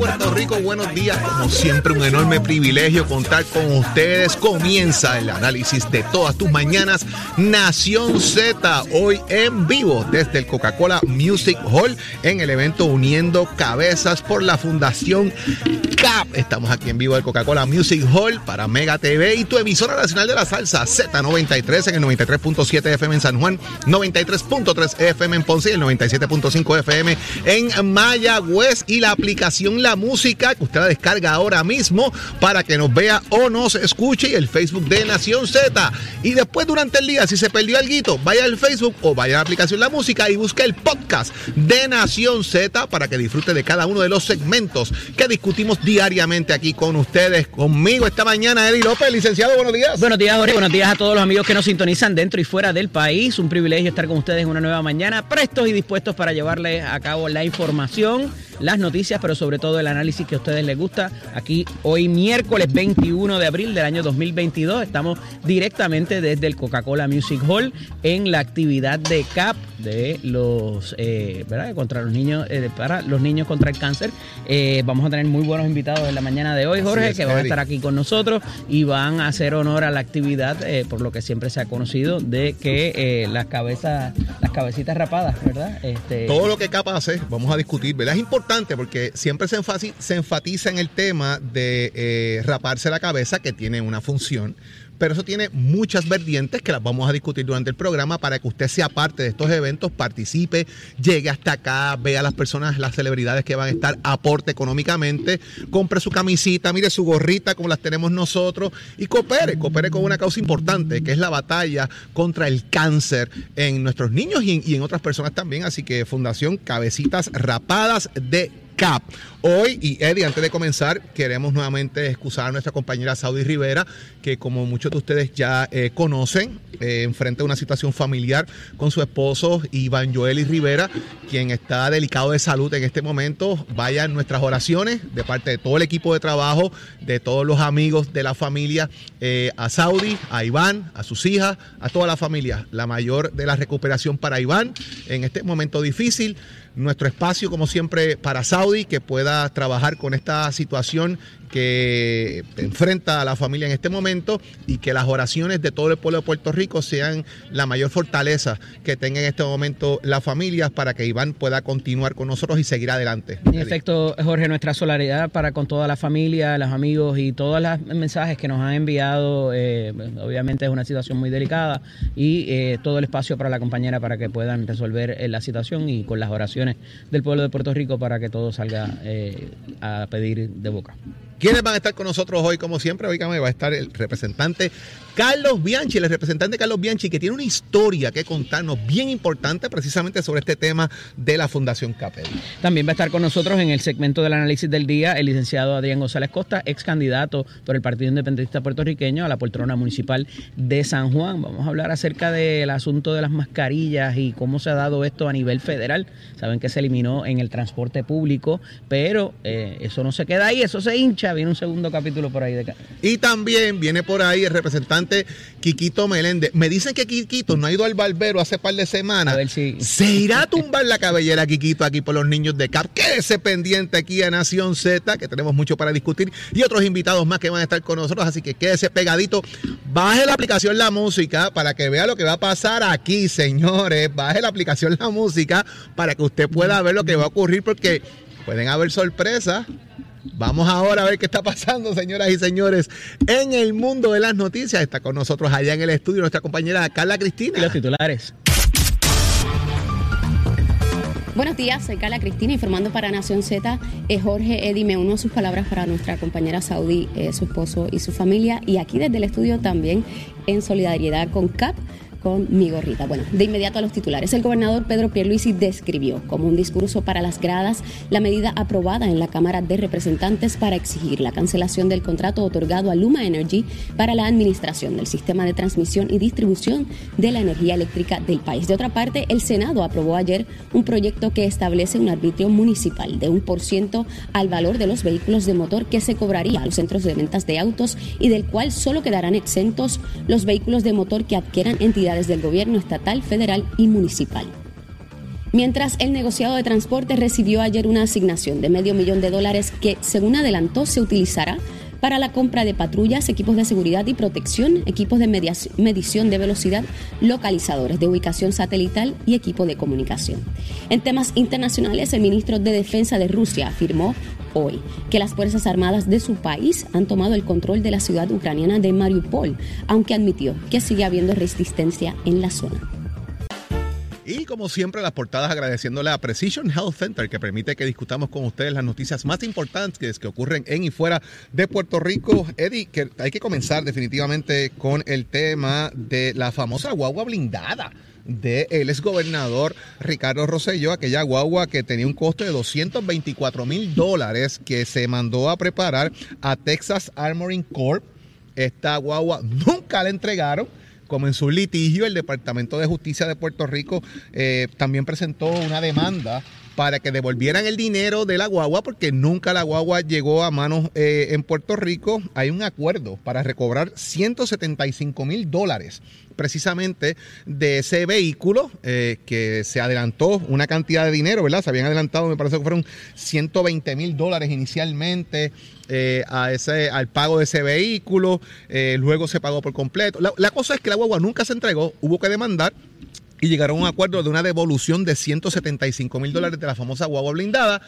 Puerto Rico, buenos días. Como siempre, un enorme privilegio contar con ustedes. Comienza el análisis de todas tus mañanas. Nación Z, hoy en vivo desde el Coca-Cola Music Hall en el evento Uniendo Cabezas por la Fundación CAP. Estamos aquí en vivo del Coca-Cola Music Hall para Mega TV y tu emisora nacional de la salsa Z93 en el 93.7 FM en San Juan, 93.3 FM en Ponce y el 97.5 FM en Mayagüez y la aplicación La Música que usted la descarga ahora mismo para que nos vea o nos escuche y el Facebook de Nación Z. Y después durante el día, si se perdió algo, vaya al Facebook o vaya a la aplicación La Música y busque el podcast de Nación Z para que disfrute de cada uno de los segmentos que discutimos diariamente aquí con ustedes. Conmigo esta mañana, Eddie López, licenciado, buenos días. Buenos días, Jorge. Buenos días a todos los amigos que nos sintonizan dentro y fuera del país. Un privilegio estar con ustedes en una nueva mañana, prestos y dispuestos para llevarles a cabo la información, las noticias, pero sobre todo el análisis que a ustedes les gusta. Aquí hoy miércoles 21 de abril del año 2022 estamos directamente desde el Coca-Cola Music Hall en la actividad de CAP de los eh, ¿verdad? contra los niños eh, para los niños contra el cáncer. Eh, vamos a tener muy buenos invitados en la mañana de hoy, Jorge, es, que van a estar aquí con nosotros y van a hacer honor a la actividad, por lo que siempre se ha conocido, de que las cabezas, las cabecitas rapadas, ¿verdad? Este, Todo lo que CAP hace, vamos a discutir, ¿verdad? Es importante porque siempre se, enfasi- se enfatiza en el tema de eh, raparse la cabeza, que tiene una función, pero eso tiene muchas vertientes que las vamos a discutir durante el programa para que usted sea parte de estos eventos, participe, llegue hasta acá, vea a las personas, las celebridades que van a estar, aporte económicamente, compre su camisita, mire su gorrita como las tenemos nosotros y coopere, coopere con una causa importante que es la batalla contra el cáncer en nuestros niños y en, otras personas también. Así que Fundación Cabecitas Rapadas de Hoy, y Eddie, antes de comenzar, queremos nuevamente excusar a nuestra compañera Saudi Rivera, que como muchos de ustedes ya eh, conocen, eh, enfrenta una situación familiar con su esposo Iván Joel Rivera, quien está delicado de salud en este momento. Vayan nuestras oraciones de parte de todo el equipo de trabajo, de todos los amigos de la familia, eh, a Saudi, a Iván, a sus hijas, a toda la familia. La mayor de la recuperación para Iván en este momento difícil nuestro espacio, como siempre, para Saudi, que pueda trabajar con esta situación que enfrenta a la familia en este momento y que las oraciones de todo el pueblo de Puerto Rico sean la mayor fortaleza que tenga en este momento las familias para que Iván pueda continuar con nosotros y seguir adelante. En efecto, Jorge, nuestra solidaridad para con toda la familia, los amigos y todos los mensajes que nos han enviado. eh, obviamente es una situación muy delicada y eh, todo el espacio para la compañera para que puedan resolver eh, la situación y con las oraciones del pueblo de Puerto Rico para que todo salga a pedir de boca. ¿Quiénes van a estar con nosotros hoy? Como siempre, oígame, va a estar el representante Carlos Bianchi, el representante Carlos Bianchi, que tiene una historia que contarnos bien importante precisamente sobre este tema de la Fundación Capel. También va a estar con nosotros en el segmento del análisis del día el licenciado Adrián González Costa, ex candidato por el Partido Independentista Puertorriqueño a la poltrona municipal de San Juan. Vamos a hablar acerca del asunto de las mascarillas y cómo se ha dado esto a nivel federal. Saben que se eliminó en el transporte público, pero eh, eso no se queda ahí, eso se hincha. Viene un segundo capítulo por ahí de acá. Y también viene por ahí el representante Quiquito Meléndez. Me dicen que Quiquito no ha ido al barbero hace par de semanas. A ver si- Se irá a tumbar la cabellera Quiquito aquí por los niños de CAP. Quédese pendiente aquí a Nación Z, que tenemos mucho para discutir. Y otros invitados más que van a estar con nosotros. Así que quédese pegadito. Baje la aplicación La Música para que vea lo que va a pasar aquí, señores. Baje la aplicación La Música para que usted pueda ver lo que va a ocurrir porque pueden haber sorpresas. Vamos ahora a ver qué está pasando, señoras y señores, en el mundo de las noticias. Está con nosotros allá en el estudio nuestra compañera Carla Y Cristina. los titulares. Buenos días, soy Carla Cristina informando para Nación Z. Eh, Jorge, Eddie, me uno a sus palabras para nuestra compañera Saudi, eh, su esposo y su familia. Y aquí desde el estudio también en solidaridad con CAP. Con mi gorrita. Bueno, de inmediato a los titulares. El gobernador Pedro Pierluisi describió como un discurso para las gradas la medida aprobada en la Cámara de Representantes para exigir la cancelación del contrato otorgado a Luma Energy para la administración del sistema de transmisión y distribución de la energía eléctrica del país. De otra parte, el Senado aprobó ayer un proyecto que establece un arbitrio municipal de un por ciento al valor de los vehículos de motor que se cobraría a los centros de ventas de autos y del cual solo quedarán exentos los vehículos de motor que adquieran entidades del gobierno estatal, federal y municipal. Mientras el negociado de transporte recibió ayer una asignación de medio millón de dólares que, según adelantó, se utilizará para la compra de patrullas, equipos de seguridad y protección, equipos de medición de velocidad, localizadores de ubicación satelital y equipo de comunicación. En temas internacionales, el ministro de Defensa de Rusia afirmó hoy que las Fuerzas Armadas de su país han tomado el control de la ciudad ucraniana de Mariupol, aunque admitió que sigue habiendo resistencia en la zona. Y como siempre, las portadas agradeciéndole a Precision Health Center que permite que discutamos con ustedes las noticias más importantes que ocurren en y fuera de Puerto Rico. Eddie, que hay que comenzar definitivamente con el tema de la famosa guagua blindada de el exgobernador Ricardo Rosselló, aquella guagua que tenía un costo de 224 mil dólares que se mandó a preparar a Texas Armoring Corp. Esta guagua nunca la entregaron como en su litigio, el Departamento de Justicia de Puerto Rico eh, también presentó una demanda para que devolvieran el dinero de la guagua porque nunca la guagua llegó a manos eh, en Puerto Rico. Hay un acuerdo para recobrar 175 mil dólares precisamente de ese vehículo eh, que se adelantó una cantidad de dinero, ¿verdad? Se habían adelantado, me parece que fueron 120 mil dólares inicialmente eh, a ese, al pago de ese vehículo, eh, luego se pagó por completo. La cosa es que la guagua nunca se entregó, hubo que demandar y llegaron a un acuerdo de una devolución de 175 mil dólares de la famosa guagua blindada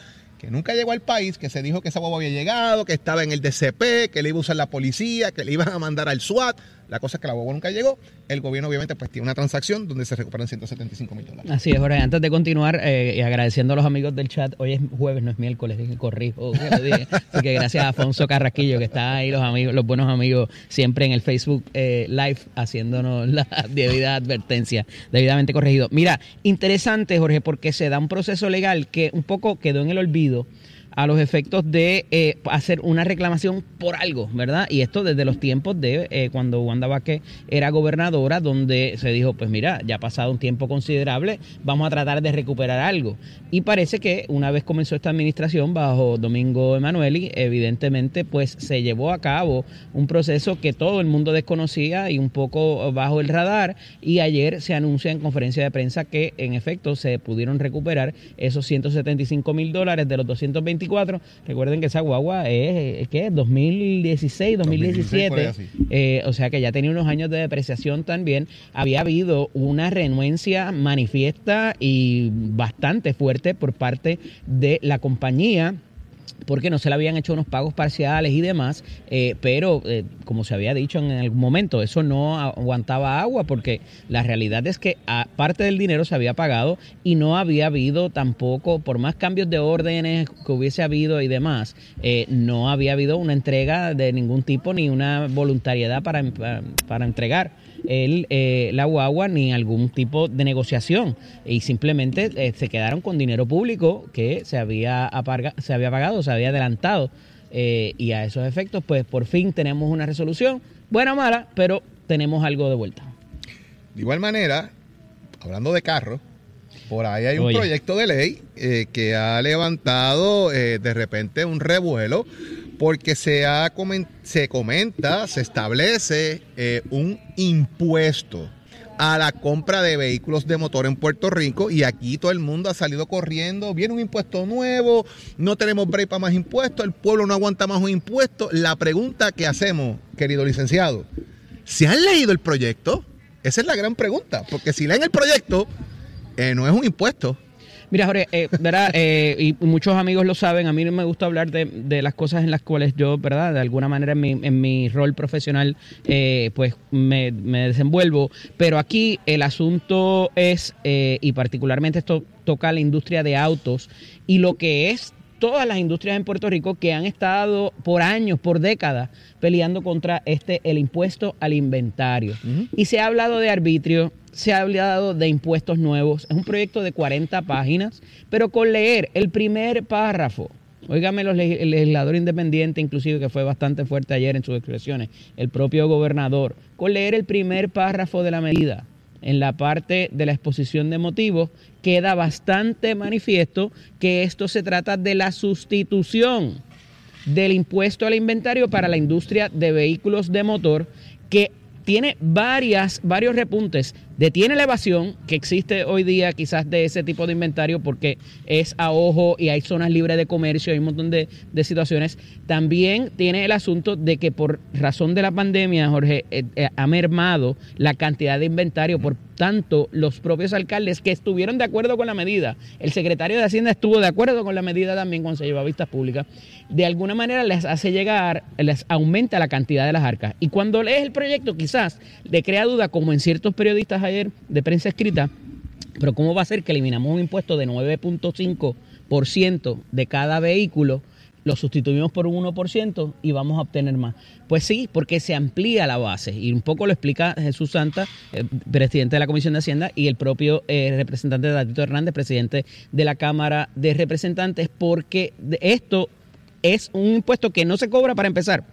que nunca llegó al país, que se dijo que esa guagua había llegado, que estaba en el DCP, que le iba a usar la policía, que le iban a mandar al SWAT. La cosa es que la guagua nunca llegó. El gobierno obviamente pues tiene una transacción donde se recuperan 175 mil dólares. Así es, Jorge. Antes de continuar eh, y agradeciendo a los amigos del chat, hoy es jueves, no es miércoles, corrijo. Así que gracias a Afonso Carrasquillo que está ahí, los amigos, los buenos amigos, siempre en el Facebook eh, Live haciéndonos la debida advertencia, debidamente corregido. Mira, interesante, Jorge, porque se da un proceso legal que un poco quedó en el olvido a los efectos de eh, hacer una reclamación por algo, ¿verdad? Y esto desde los tiempos de eh, cuando Wanda Vázquez era gobernadora, donde se dijo, pues mira, ya ha pasado un tiempo considerable, vamos a tratar de recuperar algo. Y parece que una vez comenzó esta administración bajo Domingo Emanueli, evidentemente pues se llevó a cabo un proceso que todo el mundo desconocía y un poco bajo el radar y ayer se anuncia en conferencia de prensa que en efecto se pudieron recuperar esos 175 mil dólares de los 220 Recuerden que esa guagua es, ¿qué? 2016, 2017. Eh, o sea que ya tenía unos años de depreciación también. Había habido una renuencia manifiesta y bastante fuerte por parte de la compañía porque no se le habían hecho unos pagos parciales y demás, eh, pero eh, como se había dicho en algún momento, eso no aguantaba agua porque la realidad es que parte del dinero se había pagado y no había habido tampoco, por más cambios de órdenes que hubiese habido y demás, eh, no había habido una entrega de ningún tipo ni una voluntariedad para, para entregar el, eh, la guagua ni algún tipo de negociación. Y simplemente eh, se quedaron con dinero público que se había, se había pagado, se había adelantado. Eh, y a esos efectos pues por fin tenemos una resolución, buena o mala, pero tenemos algo de vuelta. De igual manera, hablando de carro, por ahí hay un proyecto de ley que ha levantado de repente un revuelo porque se, ha se comenta, se establece eh, un impuesto a la compra de vehículos de motor en Puerto Rico y aquí todo el mundo ha salido corriendo, viene un impuesto nuevo, no tenemos break para más impuestos, el pueblo no aguanta más un impuesto. La pregunta que hacemos, querido licenciado, ¿se han leído el proyecto? Esa es la gran pregunta, porque si leen el proyecto, eh, no es un impuesto, Mira, Jorge, eh, ¿verdad? Eh, y muchos amigos lo saben, a mí me gusta hablar de, las cosas en las cuales yo, ¿verdad? De alguna manera en mi, en mi rol profesional, eh, pues me, desenvuelvo. Pero aquí el asunto es, y particularmente esto toca a la industria de autos y lo que es todas las industrias en Puerto Rico que han estado por años, por décadas, peleando contra este el impuesto al inventario. Y se ha hablado de arbitrio, se ha hablado de impuestos nuevos. Es un proyecto de 40 páginas, pero con leer el primer párrafo, Óigame el legislador independiente, inclusive que fue bastante fuerte ayer en sus expresiones, el propio gobernador, con leer el primer párrafo de la medida en la parte de la exposición de motivos, queda bastante manifiesto que esto se trata de la sustitución del impuesto al inventario para la industria de vehículos de motor que tiene varias, varios repuntes. Detiene la evasión que existe hoy día quizás de ese tipo de inventario porque es a ojo y hay zonas libres de comercio, hay un montón de, situaciones. También tiene el asunto de que por razón de la pandemia, Jorge, eh, eh, ha mermado la cantidad de inventario. Por tanto, los propios alcaldes que estuvieron de acuerdo con la medida, el secretario de Hacienda estuvo de acuerdo con la medida también cuando se llevó a vistas públicas, de alguna manera les hace llegar, les aumenta la cantidad de las arcas. Y cuando lees el proyecto, quizás le crea duda, como en ciertos periodistas de prensa escrita, pero ¿cómo va a ser que eliminamos un impuesto de 9.5% de cada vehículo? Lo sustituimos por un 1% y vamos a obtener más. Pues sí, porque se amplía la base. Y un poco lo explica Jesús Santa, eh, presidente de la Comisión de Hacienda, y el propio eh, representante de Datito Hernández, presidente de la Cámara de Representantes, porque esto es un impuesto que no se cobra para empezar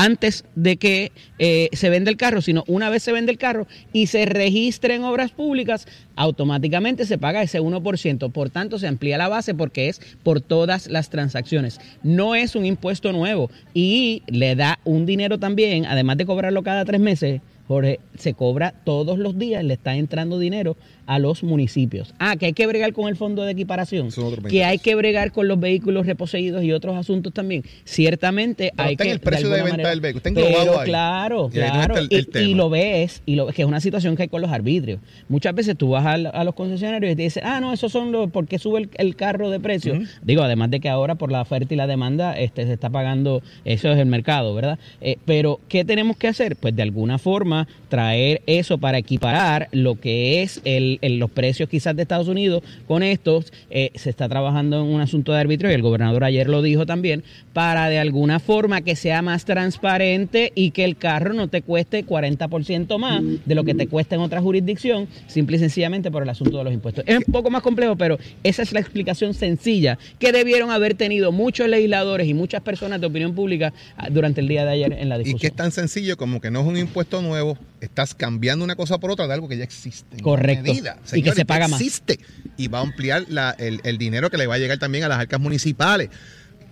antes de que eh, se venda el carro, sino una vez se vende el carro y se registre en obras públicas, automáticamente se paga ese 1%. Por tanto, se amplía la base porque es por todas las transacciones. No es un impuesto nuevo y le da un dinero también, además de cobrarlo cada tres meses. Jorge, se cobra todos los días, le está entrando dinero a los municipios. Ah, que hay que bregar con el fondo de equiparación, que 20 hay que bregar con los vehículos reposeídos y otros asuntos también. Ciertamente Pero hay está en que el precio de venta del vehículo, está pero claro, Y no claro, está el- y, el tema. y lo ves, y lo ves que es una situación que hay con los arbitrios. Muchas veces tú vas a, los concesionarios y te dicen, ah, no, esos son los, ¿por qué sube el, el carro de precio? Digo, además de que ahora por la oferta y la demanda este, se está pagando, eso es el mercado, ¿verdad? Eh, pero, ¿qué tenemos que hacer? Pues de alguna forma traer eso para equiparar lo que es el, el- los precios quizás de Estados Unidos con estos. Eh, se está trabajando en un asunto de arbitrio y el gobernador ayer lo dijo también, para de alguna forma que sea más transparente y que el carro no te cueste 40% más de lo que te cuesta en otra jurisdicción, simple y sencillamente por el asunto de los impuestos. Es un poco más complejo, pero esa es la explicación sencilla que debieron haber tenido muchos legisladores y muchas personas de opinión pública ah, durante el día de ayer en la Y discusión. que es tan sencillo como que no es un impuesto nuevo, estás cambiando una cosa por otra de algo que ya existe. Correcto. medida. Y que se paga más. existe. Y va a ampliar la- el, el dinero que le va a llegar también a las arcas municipales.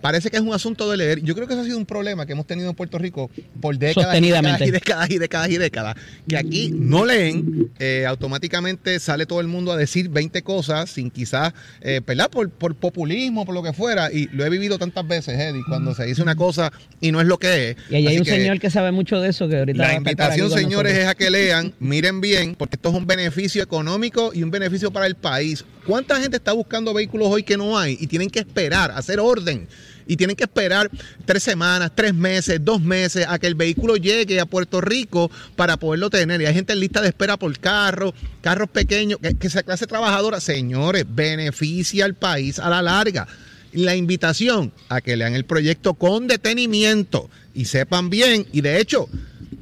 Parece que es un asunto de leer. Yo creo que eso ha sido un problema que hemos tenido en Puerto Rico por décadas Sostenidamente. y décadas y décadas y décadas. Que aquí no leen, eh, automáticamente sale todo el mundo a decir 20 cosas sin quizás, eh, ¿verdad? Por, por populismo, por lo que fuera. Y lo he vivido tantas veces, Eddie, cuando se dice una cosa y no es lo que es. Y ahí hay un que- señor que sabe mucho de eso que ahorita la invitación, señores, nosotros. es a que lean, miren bien, porque esto es un beneficio económico y un beneficio para el país. ¿Cuánta gente está buscando vehículos hoy que no hay y tienen que esperar, hacer orden? Y tienen que esperar tres semanas, tres meses, dos meses a que el vehículo llegue a Puerto Rico para poderlo tener. Y hay gente en lista de espera por carro, carros pequeños, que, sea clase trabajadora. Señores, beneficia al país a la larga la invitación a que lean el proyecto con detenimiento y sepan bien. Y de hecho,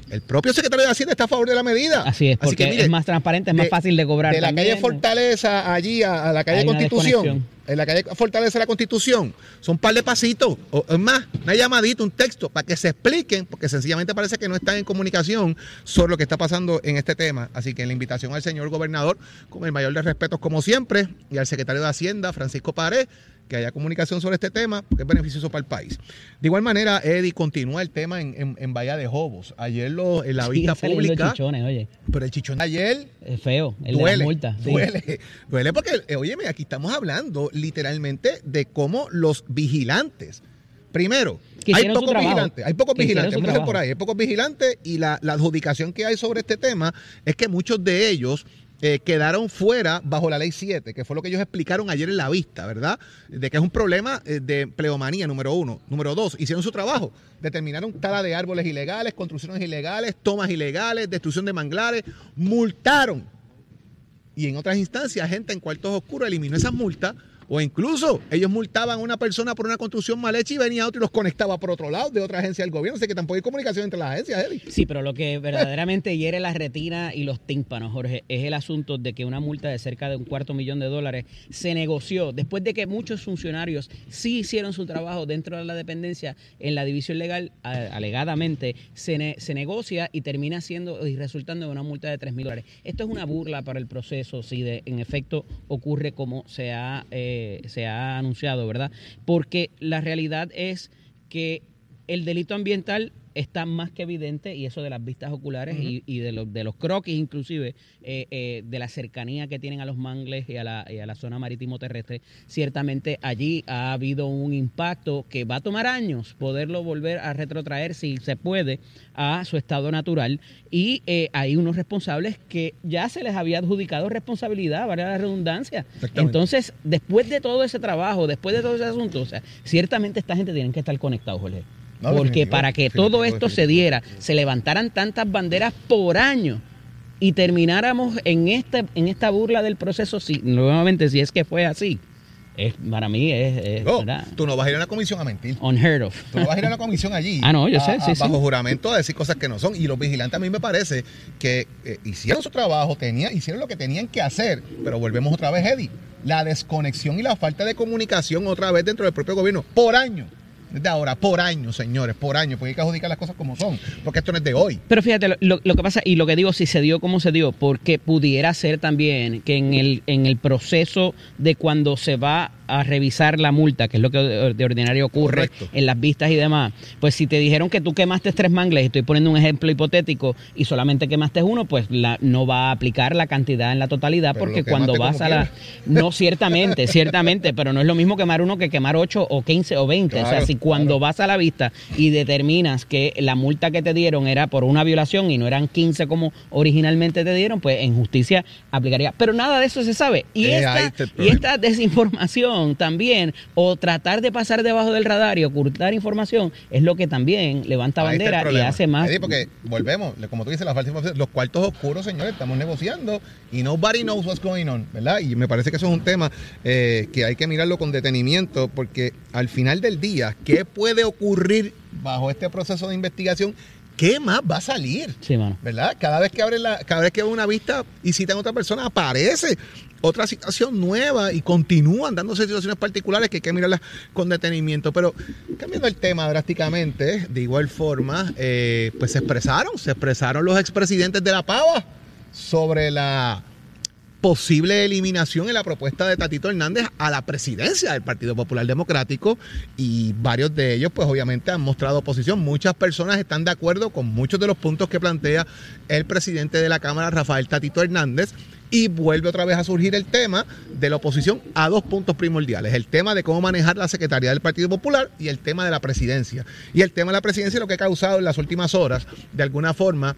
el propio secretario de Hacienda está a favor de la medida. Así es, porque mire, es más transparente, es más de- fácil de cobrar. De la también. calle Fortaleza allí a, a la calle Constitución. En la calle Fortaleza de la Constitución. Son un par de pasitos. O, es más, una llamadita, un texto, para que se expliquen, porque sencillamente parece que no están en comunicación sobre lo que está pasando en este tema. Así que la invitación al señor gobernador, con el mayor de respetos como siempre, y al secretario de Hacienda, Francisco Pared, que haya comunicación sobre este tema, porque es beneficioso para el país. De igual manera, Eddie, continúa el tema en, en, en Bahía de Jobos. Ayer lo, en la Sí, vista pública, chichones, oye, pero el chichón de ayer es feo, el de duele, sí. duele, duele porque, eh, óyeme, aquí estamos hablando literalmente de cómo los vigilantes, primero, hay pocos vigilantes, hay pocos vigilantes, por ahí, hay pocos vigilantes y la, la adjudicación que hay sobre este tema es que muchos de ellos eh, quedaron fuera bajo la ley 7, que fue lo que ellos explicaron ayer en la vista, ¿verdad? De que es un problema eh, de pleomanía, número uno. Número dos, hicieron su trabajo. Determinaron tala de árboles ilegales, construcciones ilegales, tomas ilegales, destrucción de manglares, multaron y en otras instancias gente en cuartos oscuros eliminó esas multas O incluso ellos multaban a una persona por una construcción mal hecha y venía otro y los conectaba por otro lado de otra agencia del gobierno. Así que tampoco hay comunicación entre las agencias, Eddie. Sí, pero lo que verdaderamente hiere la retina y los tímpanos, Jorge, es el asunto de que una multa de cerca de un cuarto millón de dólares se negoció después de que muchos funcionarios sí hicieron su trabajo dentro de la dependencia en la división legal, alegadamente, se, ne- se negocia y termina siendo y resultando en una multa de 3 mil dólares. Esto es una burla para el proceso si de, en efecto ocurre como se ha, eh, se ha anunciado, ¿verdad? Porque la realidad es que el delito ambiental está más que evidente y eso de las vistas oculares y, y de, los, de los croquis inclusive, eh, eh, de la cercanía que tienen a los mangles y a la, y a la zona marítimo terrestre, ciertamente allí ha habido un impacto que va a tomar años poderlo volver a retrotraer si se puede a su estado natural y eh, hay unos responsables que ya se les había adjudicado responsabilidad, vale la redundancia. Entonces, después de todo ese trabajo, después de todo ese asunto, o sea, ciertamente esta gente tiene que estar conectados, Jorge. No, Porque definitivo, para que definitivo, todo esto se diera, se levantaran tantas banderas por año y termináramos en esta, en esta burla del proceso, si, nuevamente, si es que fue así, es, para mí es, es, tú no vas a ir a la comisión a mentir. unheard of. Tú no vas a ir a la comisión allí. Ah, no, yo a- sé, a- sí, sí. Bajo juramento a decir cosas que no son. Y los vigilantes a mí me parece que eh, hicieron su trabajo, tenía, hicieron lo que tenían que hacer. Pero volvemos otra vez, Eddie. La desconexión y la falta de comunicación otra vez dentro del propio gobierno. Por año. Desde ahora, por año, señores, por año. Porque hay que adjudicar las cosas como son. Porque esto no es de hoy. Pero fíjate, lo, lo- que pasa, y lo que digo, si se dio como se dio, porque pudiera ser también que en el, en el proceso de cuando se va a revisar la multa, que es lo que de de ordinario ocurre Correcto. en las vistas y demás, pues si te dijeron que tú quemaste tres mangles, estoy poniendo un ejemplo hipotético, y solamente quemaste uno, pues la, no va a aplicar la cantidad en la totalidad, Pero porque cuando vas a la... No, ciertamente, ciertamente, pero no es lo mismo quemar uno que quemar ocho o 15 o 20. o sea, Claro, si cuando vas a la vista y determinas que la multa que te dieron era por una violación y no eran 15 como originalmente te dieron, pues en justicia aplicaría. Pero nada de eso se sabe. Y, Eh, esta, y desinformación también, o tratar de pasar debajo del radar y ocultar información, es lo que también levanta Ahí bandera y hace más. Eddie, porque volvemos, como tú dices, la falsa de información, los cuartos oscuros, señores, estamos negociando y nobody knows what's going on, ¿verdad? Y me parece que eso es un tema eh, que hay que mirarlo con detenimiento, porque al final del día, ¿qué puede ocurrir bajo este proceso de investigación? ¿Qué más va a salir? Sí, mano. ¿verdad? Cada vez que abre la, cada vez que una vista y citan a otra persona, aparece otra situación nueva y continúan dándose situaciones particulares que hay que mirarlas con detenimiento. Pero cambiando el tema drásticamente, de igual forma, eh, pues se expresaron, se expresaron los expresidentes de la Pava sobre la posible eliminación en la propuesta de Tatito Hernández a la presidencia del Partido Popular Democrático y varios de ellos pues obviamente han mostrado oposición. Muchas personas están de acuerdo con muchos de los puntos que plantea el presidente de la Cámara, Rafael Tatito Hernández. Y vuelve otra vez a surgir el tema de la oposición a dos puntos primordiales. El tema de cómo manejar la Secretaría del Partido Popular y el tema de la presidencia. Y el tema de la presidencia lo que ha causado en las últimas horas, de alguna forma,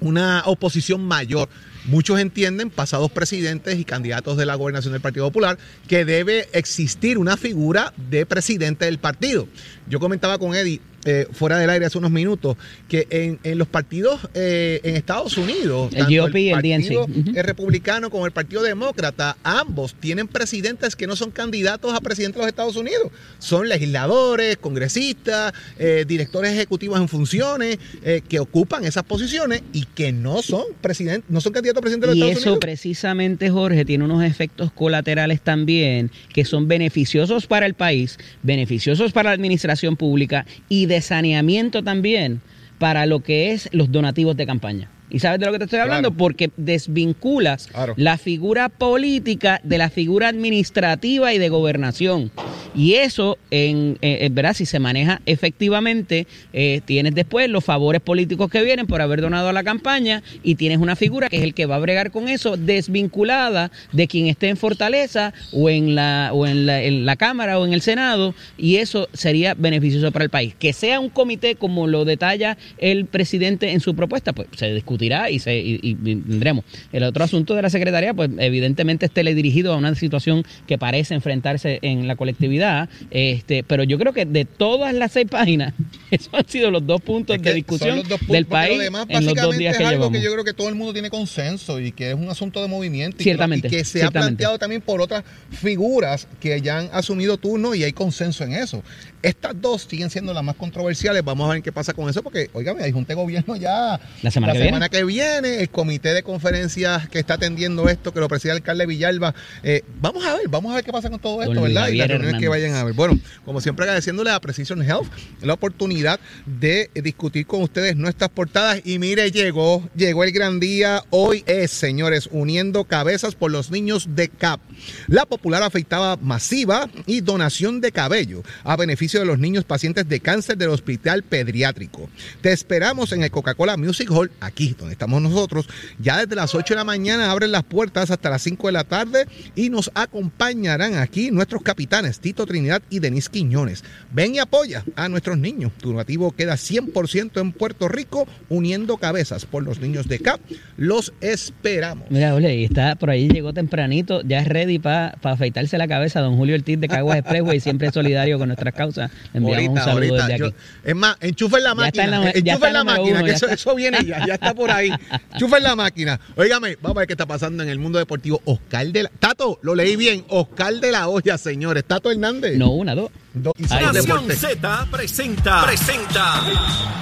una oposición mayor. Muchos entienden, pasados presidentes y candidatos de la gobernación del Partido Popular, que debe existir una figura de presidente del partido. Yo comentaba con Eddie eh, fuera del aire hace unos minutos que en, en los partidos eh, en Estados Unidos, El tanto GOP y el partido el republicano como el Partido Demócrata, ambos tienen presidentes que no son candidatos a presidente de los Estados Unidos. Son legisladores, congresistas, eh, directores ejecutivos en funciones eh, que ocupan esas posiciones y que no son presidentes, no son candidatos a presidente de los Y Estados eso Unidos. precisamente, Jorge, tiene unos efectos colaterales también que son beneficiosos para el país, beneficiosos para la administración pública y de saneamiento también para lo que es los donativos de campaña. ¿Y sabes de lo que te estoy hablando? Claro. Porque desvinculas Claro. la figura política de la figura administrativa y de gobernación. Y eso, en, eh, eh, ¿verdad? Si se maneja efectivamente, eh, tienes después los favores políticos que vienen por haber donado a la campaña y tienes una figura que es el que va a bregar con eso, desvinculada de quien esté en Fortaleza o en la, o en la, en la Cámara o en el Senado, y eso sería beneficioso para el país. Que sea un comité como lo detalla el presidente en su propuesta, pues se discutirá y, se, y, y tendremos. El otro asunto de la Secretaría, pues evidentemente es teledirigido a una situación que parece enfrentarse en la colectividad, este, pero yo creo que de todas las seis páginas, Esos han sido los dos puntos Es que de discusión dos puntos, del país demás, en los dos días que es algo llevamos. que yo creo que todo el mundo tiene consenso y que es un asunto de movimiento y que- Ciertamente, y que, se ha planteado también por otras figuras que ya han asumido turno y hay consenso en eso. Estas dos siguen siendo las más controversiales. Vamos a ver qué pasa con eso porque, oígame, hay junta de gobierno ya La semana que viene. Que viene, el comité de conferencias que está atendiendo esto, que lo preside el alcalde Villalba. Eh, vamos a ver, vamos a ver qué pasa con todo esto, Don ¿verdad? Y las reuniones que vayan a ver. Bueno, como siempre agradeciéndole a Precision Health la oportunidad de discutir con ustedes nuestras portadas. Y mire, llegó, llegó el gran día. Hoy es, señores, uniendo cabezas por los niños de CAP. La popular afeitada masiva y donación de cabello a beneficio de los niños pacientes de cáncer del hospital pediátrico. Te esperamos en el Coca-Cola Music Hall, aquí donde estamos nosotros. Ya desde las 8 de la mañana abren las puertas hasta las 5 de la tarde y nos acompañarán aquí nuestros capitanes Tito Trinidad y Denis Quiñones. Ven y apoya a nuestros niños. Tu donativo queda 100% en Puerto Rico, uniendo cabezas por los niños de CAP. Los esperamos. Mira, ole, y está por ahí, llegó tempranito, ya es ready para afeitarse la cabeza. Don Julio Ortiz de Caguas Expressway, siempre solidario con nuestras causas. Le enviamos un saludo desde aquí. yo- es más, enchufen la en máquina. la- enchufen la máquina, uno, que ya eso, está. eso viene ya, ya está por ahí. Enchufen la máquina. Óigame, vamos a ver qué está pasando en el mundo deportivo. Oscar de la. Tato, lo leí bien. Oscar de la Olla, señores. Tato Hernández. No, una, dos. Do- y Ay, somos Nación. Z presenta, presenta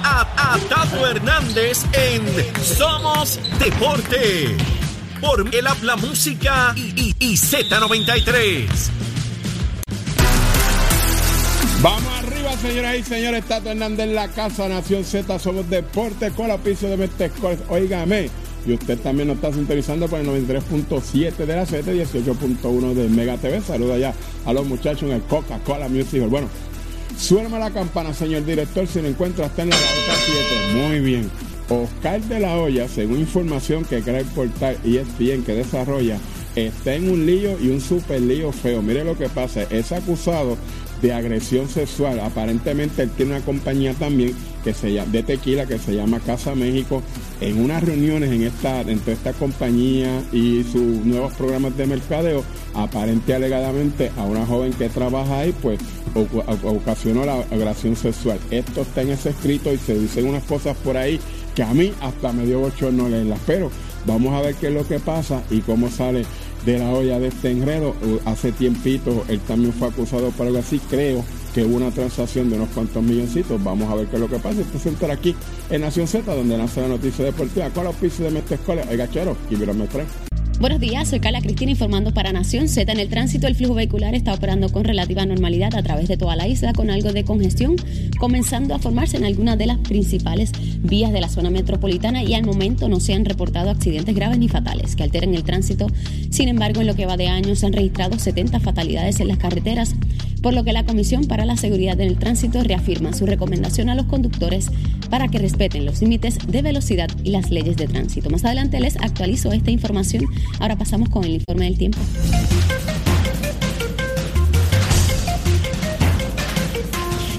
a, a Tato Hernández en Somos Deporte. Por el habla música y, y- y Z93. Señoras y señores. Tato Hernández en la casa, Nación Z. Somos deporte con la piso de Metescores. Óigame. Y usted también nos está sintonizando por el 93.7 de la Z, 18.1 de Mega TV. Saluda ya a los muchachos en el Coca-Cola Music Hall. Bueno, suena la campana, señor director. Si lo encuentra, está en la ruta 7. Muy bien. Oscar de la Hoya, según información que crea el portal ESPN que desarrolla, está en un lío y un super lío feo. Mire lo que pasa, es acusado de agresión sexual. Aparentemente él tiene una compañía también que se llama, de tequila que se llama Casa México. En unas reuniones en esta, entre esta compañía y sus nuevos programas de mercadeo, aparente alegadamente a una joven que trabaja ahí, pues ocasionó la agresión sexual. Esto está en ese escrito y se dicen unas cosas por ahí que a mí hasta me dio bochorno leerlas. Pero vamos a ver qué es lo que pasa y cómo sale de la olla de este enredo. Uh, Hace tiempito él también fue acusado por algo así. Creo que hubo una transacción de unos cuantos milloncitos. Vamos a ver qué es lo que pasa. Esto se entera aquí en Nación Z, donde nace la noticia deportiva. ¿Cuál auspicio de Mestre Escuela? Oiga, chero, y me trae. Buenos días, soy Carla Cristina informando para Nación Z. En el tránsito, el flujo vehicular está operando con relativa normalidad a través de toda la isla, con algo de congestión, comenzando a formarse en algunas de las principales vías de la zona metropolitana y al momento no se han reportado accidentes graves ni fatales que alteren el tránsito. Sin embargo, en lo que va de año se han registrado 70 fatalidades en las carreteras, por lo que la Comisión para la Seguridad en el Tránsito reafirma su recomendación a los conductores para que respeten los límites de velocidad y las leyes de tránsito. Más adelante les actualizo esta información. Ahora pasamos con el informe del tiempo.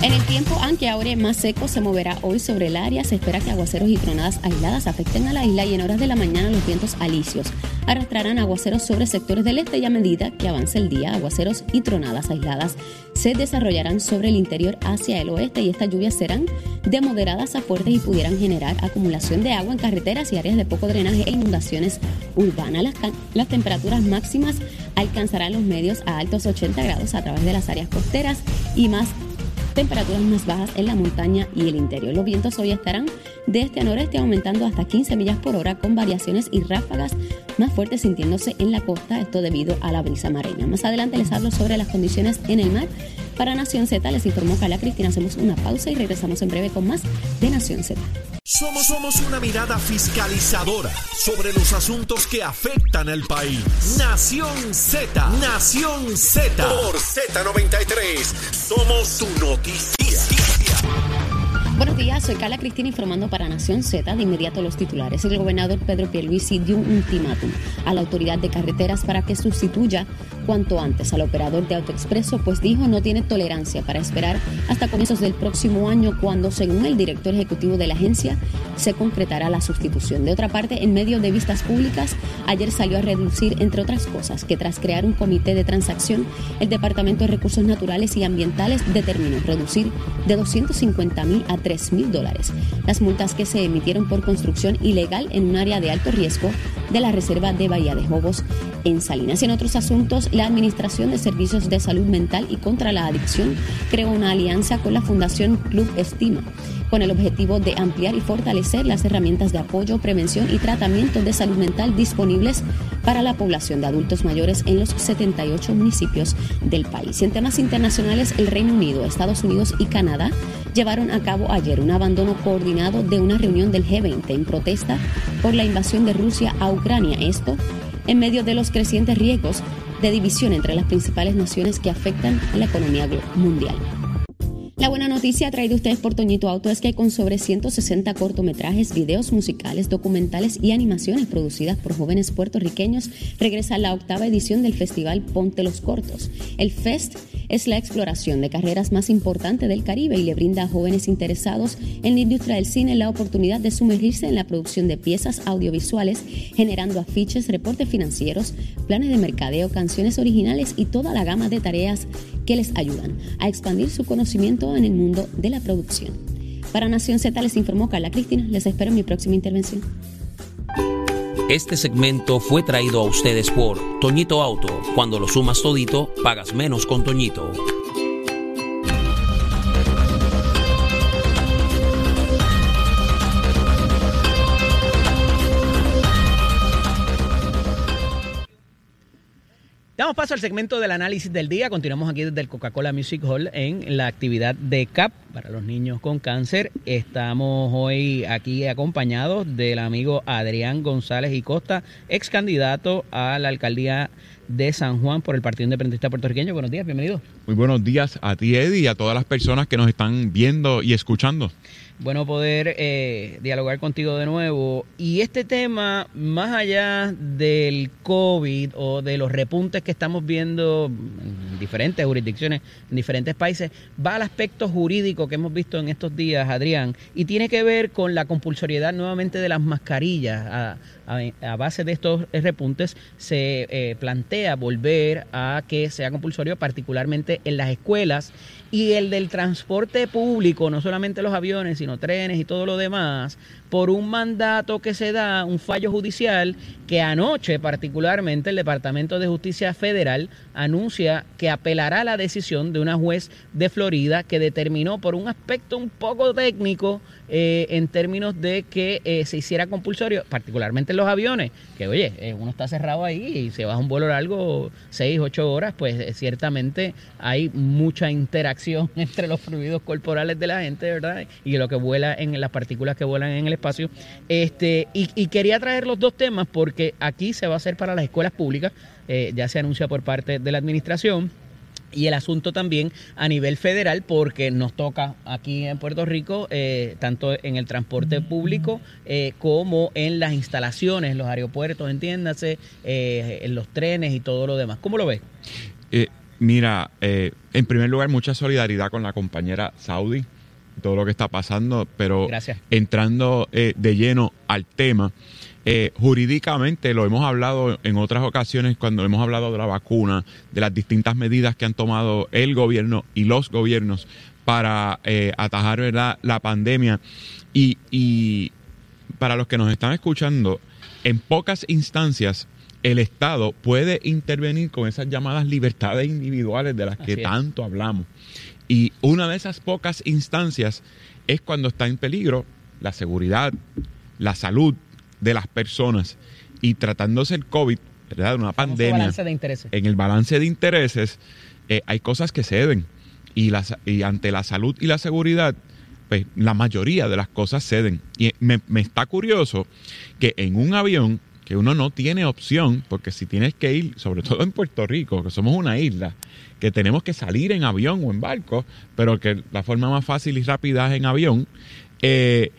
En el tiempo, aunque ahora más seco se moverá hoy sobre el área, se espera que aguaceros y tronadas aisladas afecten a la isla y en horas de la mañana los vientos alisios arrastrarán aguaceros sobre sectores del este y a medida que avance el día, aguaceros y tronadas aisladas se desarrollarán sobre el interior hacia el oeste y estas lluvias serán de moderadas a fuertes y pudieran generar acumulación de agua en carreteras y áreas de poco drenaje e inundaciones urbanas. Las, las temperaturas máximas alcanzarán los medios a altos 80 grados a través de las áreas costeras y más temperaturas más bajas en la montaña y el interior. Los vientos hoy estarán de este a noreste aumentando hasta 15 millas por hora con variaciones y ráfagas más fuertes sintiéndose en la costa, esto debido a la brisa mareña. Más adelante les hablo sobre las condiciones en el mar. Para Nación Z les informó Carla Cristina. Hacemos una pausa y regresamos en breve con más de Nación Z. Somos, somos una mirada fiscalizadora sobre los asuntos que afectan al país. Nación Z, Nación Z. Por Z93, somos su noticia. Buenos días, soy Carla Cristina informando para Nación Z. De inmediato los titulares. El gobernador Pedro Pierluisi dio un ultimátum a la autoridad de carreteras para que sustituya cuanto antes al operador de AutoExpreso, pues dijo no tiene tolerancia para esperar hasta comienzos del próximo año cuando, según el director ejecutivo de la agencia, se concretará la sustitución. De otra parte, en medio de vistas públicas, ayer salió a reducir, entre otras cosas, que tras crear un comité de transacción, el Departamento de Recursos Naturales y Ambientales determinó reducir de 250 mil a 3 mil dólares las multas que se emitieron por construcción ilegal en un área de alto riesgo de la Reserva de Bahía de Jobos en Salinas. En otros asuntos, la Administración de Servicios de Salud Mental y contra la Adicción creó una alianza con la Fundación Club Estima con el objetivo de ampliar y fortalecer las herramientas de apoyo, prevención y tratamiento de salud mental disponibles para la población de adultos mayores en los 78 municipios del país. en temas internacionales, el Reino Unido, Estados Unidos y Canadá llevaron a cabo ayer un abandono coordinado de una reunión del G20 en protesta por la invasión de Rusia a Ucrania. Esto en medio de los crecientes riesgos de división entre las principales naciones que afectan a la economía mundial. La buena noticia traída ustedes por Toñito Auto es que con sobre 160 cortometrajes, videos musicales, documentales y animaciones producidas por jóvenes puertorriqueños, regresa la octava edición del festival Ponte los Cortos. El Fest es la exploración de carreras más importante del Caribe y le brinda a jóvenes interesados en la industria del cine la oportunidad de sumergirse en la producción de piezas audiovisuales, generando afiches, reportes financieros, planes de mercadeo, canciones originales y toda la gama de tareas que les ayudan a expandir su conocimiento en el mundo de la producción. Para Nación Z les informó Carla Cristina. Les espero en mi próxima intervención. Este segmento fue traído a ustedes por Toñito Auto. Cuando lo sumas todito, pagas menos con Toñito. Paso al segmento del análisis del día. Continuamos aquí desde el Coca-Cola Music Hall en la actividad de CAP para los niños con cáncer. Estamos hoy aquí acompañados del amigo Adrián González y Costa, ex candidato a la alcaldía de San Juan por el Partido Independentista Puertorriqueño. Buenos días, bienvenido. Muy buenos días a ti, Eddie, y a todas las personas que nos están viendo y escuchando bueno poder eh, dialogar contigo de nuevo. Y este tema, más allá del COVID o de los repuntes que estamos viendo en diferentes jurisdicciones, en diferentes países, va al aspecto jurídico que hemos visto en estos días, Adrián, y tiene que ver con la compulsoriedad nuevamente de las mascarillas. A, base de estos repuntes se eh, plantea volver a que sea compulsorio, particularmente en las escuelas y el del transporte público, no solamente los aviones, sino trenes y todo lo demás, por un mandato que se da, un fallo judicial, que anoche particularmente el Departamento de Justicia Federal anuncia que apelará la decisión de una juez de Florida que determinó por un aspecto un poco técnico eh, en términos de que eh, se hiciera compulsorio, particularmente en los aviones, que oye, eh, uno está cerrado ahí y se va un vuelo largo, seis, ocho horas, pues ciertamente hay mucha interacción entre los fluidos corporales de la gente, ¿verdad? Y lo que vuela en las partículas que vuelan en el espacio. Este, y, quería traer los dos temas porque aquí se va a hacer para las escuelas públicas, ya se anuncia por parte de la administración y el asunto también a nivel federal porque nos toca aquí en Puerto Rico eh, tanto en el transporte público eh, como en las instalaciones, los aeropuertos, entiéndase, eh, en los trenes y todo lo demás. ¿Cómo lo ves? mira, en primer lugar, mucha solidaridad con la compañera Saudi, todo lo que está pasando, pero entrando de lleno al tema. Eh, jurídicamente lo hemos hablado en otras ocasiones cuando hemos hablado de la vacuna, de las distintas medidas que han tomado el gobierno y los gobiernos para eh, atajar ¿verdad? la pandemia. Y, y para los que nos están escuchando, en pocas instancias el Estado puede intervenir con esas llamadas libertades individuales de las que tanto hablamos. Y una de esas pocas instancias es cuando está en peligro la seguridad, la salud de las personas y tratándose el COVID, ¿verdad? Una pandemia. En el balance de intereses eh, hay cosas que ceden y, las, y ante la salud y la seguridad, pues la mayoría de las cosas ceden. Y me, me está curioso que en un avión que uno no tiene opción, porque si tienes que ir, sobre todo en Puerto Rico, que somos una isla, que tenemos que salir en avión o en barco, pero que la forma más fácil y rápida es en avión, eh,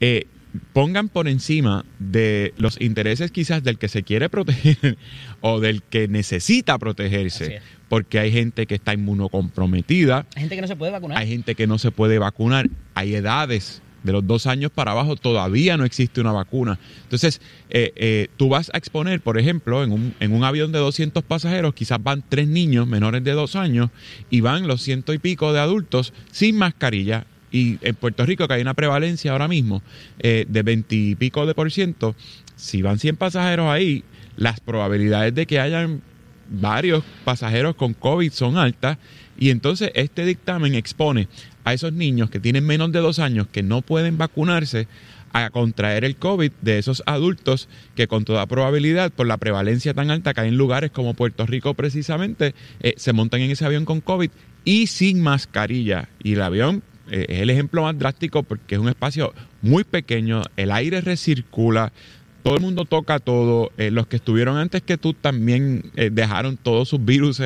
eh, pongan por encima de los intereses quizás del que se quiere proteger o del que necesita protegerse, porque hay gente que está inmunocomprometida. Hay gente que no se puede vacunar. Hay gente que no se puede vacunar. Hay edades de los dos años para abajo todavía no existe una vacuna. Entonces, eh, eh, tú vas a exponer, por ejemplo, en un, en un avión de 200 pasajeros, quizás van tres niños menores de dos años y van los ciento y pico de adultos sin mascarilla y en Puerto Rico, que hay una prevalencia ahora mismo eh, de 20 y pico de por ciento, si van 100 pasajeros ahí, las probabilidades de que hayan varios pasajeros con COVID son altas. Y entonces este dictamen expone a esos niños que tienen menos de dos años que no pueden vacunarse a contraer el COVID de esos adultos que con toda probabilidad, por la prevalencia tan alta que hay en lugares como Puerto Rico precisamente, eh, se montan en ese avión con COVID y sin mascarilla. Y el avión eh, es el ejemplo más drástico porque es un espacio muy pequeño, el aire recircula, todo el mundo toca todo. Eh, los que estuvieron antes que tú también dejaron todos sus virus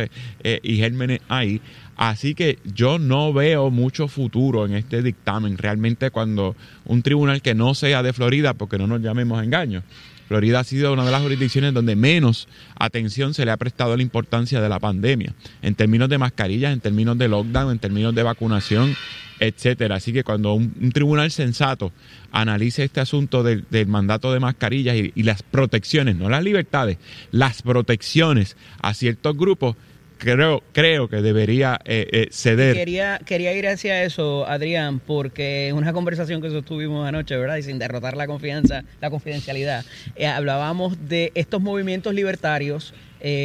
y gérmenes ahí. Así que yo no veo mucho futuro en este dictamen. Realmente cuando un tribunal que no sea de Florida, porque no nos llamemos engaños, Florida ha sido una de las jurisdicciones donde menos atención se le ha prestado a la importancia de la pandemia, en términos de mascarillas, en términos de lockdown, en términos de vacunación, etcétera. Así que cuando un, tribunal sensato analice este asunto del, mandato de mascarillas y, las protecciones, no las libertades, las protecciones a ciertos grupos, creo, creo que debería eh, eh, ceder. Quería, quería ir hacia eso, Adrián, porque en una conversación que sostuvimos anoche, ¿verdad? Y sin derrotar la confianza, la confidencialidad, eh, hablábamos de estos movimientos libertarios,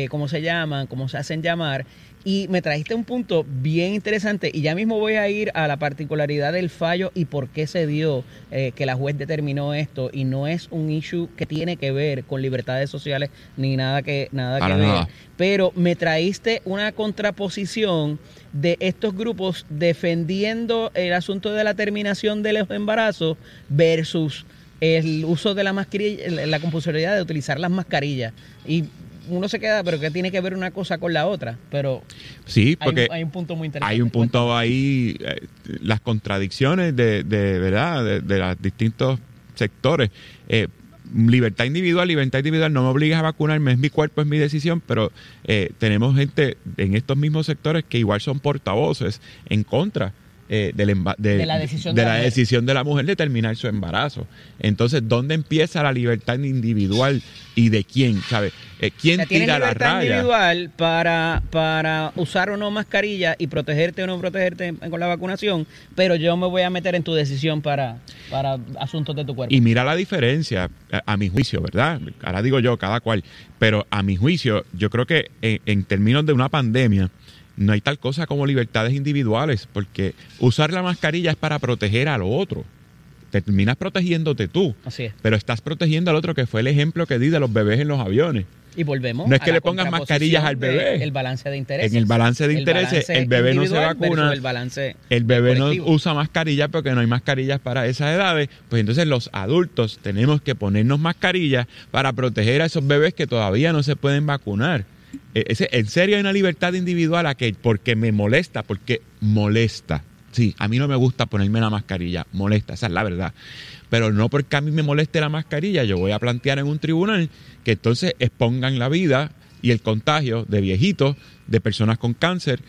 como se llaman, como se hacen llamar, y me trajiste un punto bien interesante y ya mismo voy a ir a la particularidad del fallo y por qué se dio eh, que la juez determinó esto y no es un issue que tiene que ver con libertades sociales ni nada que nada que ver. Pero me traíste una contraposición de estos grupos defendiendo el asunto de la terminación de los embarazos versus el uso de la mascarilla, la compulsoriedad de utilizar las mascarillas. Y uno se queda, pero que tiene que ver una cosa con la otra. Pero sí, porque hay, un punto muy interesante. Hay un punto ahí, eh, las contradicciones de, de verdad, de, los distintos sectores. Eh, libertad individual, libertad individual, no me obligas a vacunarme, es mi cuerpo, es mi decisión, pero eh, tenemos gente en estos mismos sectores que igual son portavoces en contra eh, de, la, decisión de, la mujer de terminar su embarazo. Entonces, ¿dónde empieza la libertad individual y de quién? ¿Sabe? Eh, ¿Quién tira la raya? individual para, para usar o no mascarilla y protegerte o no protegerte con la vacunación, pero yo me voy a meter en tu decisión para, para asuntos de tu cuerpo. Y mira la diferencia, a, mi juicio, ¿verdad? Ahora digo yo, cada cual, pero a mi juicio, yo creo que en términos de una pandemia, no hay tal cosa como libertades individuales, porque usar la mascarilla es para proteger al otro. Te terminas protegiéndote tú, Así es. pero estás protegiendo al otro, que fue el ejemplo que di de los bebés en los aviones. Y volvemos. No es que le pongas mascarillas al bebé. el balance de intereses. En el balance de intereses, el, bebé no se vacuna. El, balance el bebé no usa mascarilla porque no hay mascarillas para esas edades. Pues entonces los adultos tenemos que ponernos mascarillas para proteger a esos bebés que todavía no se pueden vacunar. E, en serio hay una libertad individual a que porque me molesta, porque molesta. Sí, a mí no me gusta ponerme la mascarilla, molesta, esa es la verdad. Pero no porque a mí me moleste la mascarilla, yo voy a plantear en un tribunal que entonces expongan la vida y el contagio de viejitos, de personas con cáncer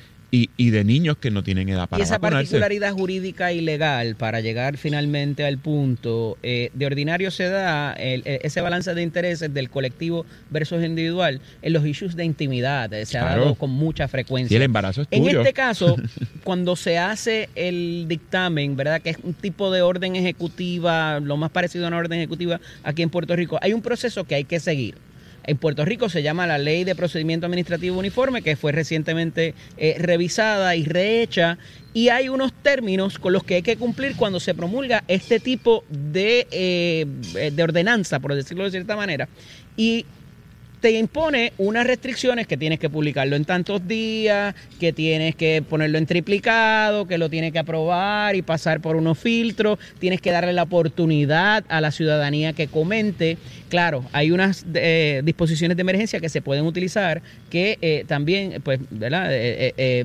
y, de niños que no tienen edad para Y esa particularidad jurídica y legal, para llegar finalmente al punto, eh, de ordinario se da eh, ese balance de intereses del colectivo versus individual en los issues de intimidad, eh, se ha dado con mucha frecuencia. Y el embarazo es tuyo. En este caso, cuando se hace el dictamen, ¿verdad? Que es un tipo de orden ejecutiva, lo más parecido a una orden ejecutiva aquí en Puerto Rico, hay un proceso que hay que seguir. En Puerto Rico se llama la Ley de Procedimiento Administrativo Uniforme, que fue recientemente eh, revisada y rehecha, y hay unos términos con los que hay que cumplir cuando se promulga este tipo de, eh, de ordenanza, por decirlo de cierta manera. Y te impone unas restricciones que tienes que publicarlo en tantos días, que tienes que ponerlo en triplicado, que lo tienes que aprobar y pasar por unos filtros, tienes que darle la oportunidad a la ciudadanía que comente. Claro, hay unas eh, disposiciones de emergencia que se pueden utilizar que eh, también, pues, ¿verdad? Eh,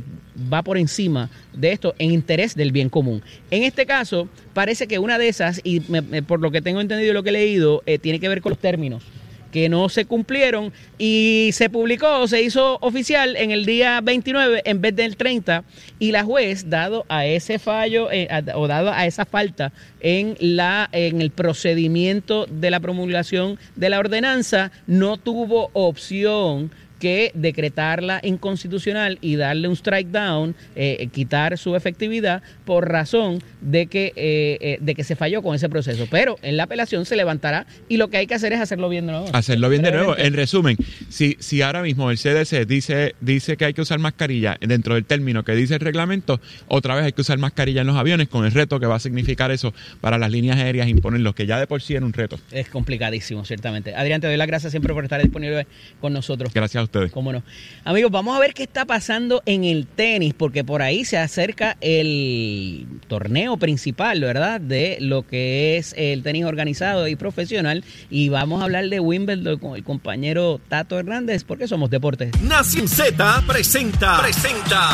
va por encima de esto en interés del bien común. En este caso, parece que una de esas, y por lo que tengo entendido y lo que he leído, tiene que ver con los términos que no se cumplieron y se publicó, se hizo oficial en el día 29 en vez del 30 y la juez, dado a ese fallo eh, o dado a esa falta en, la, en el procedimiento de la promulgación de la ordenanza, no tuvo opción que decretarla inconstitucional y darle un strike down, eh, quitar su efectividad por razón de que, eh, eh, de que se falló con ese proceso. Pero en la apelación se levantará y lo que hay que hacer es hacerlo bien de nuevo. Hacerlo bien de nuevo. En resumen, si, si ahora mismo el CDC dice, dice que hay que usar mascarilla dentro del término que dice el reglamento, otra vez hay que usar mascarilla en los aviones con el reto que va a significar eso para las líneas aéreas imponen lo que ya de por sí era un reto. Es complicadísimo, ciertamente. Adrián, te doy las gracias siempre por estar disponible con nosotros. Gracias a ustedes. Cómo no. Amigos, vamos a ver qué está pasando en el tenis, porque por ahí se acerca el torneo principal, ¿verdad? De lo que es el tenis organizado y profesional. Y vamos a hablar de Wimbledon con el compañero Tato Hernández, porque somos deportes. Nación Z presenta, presenta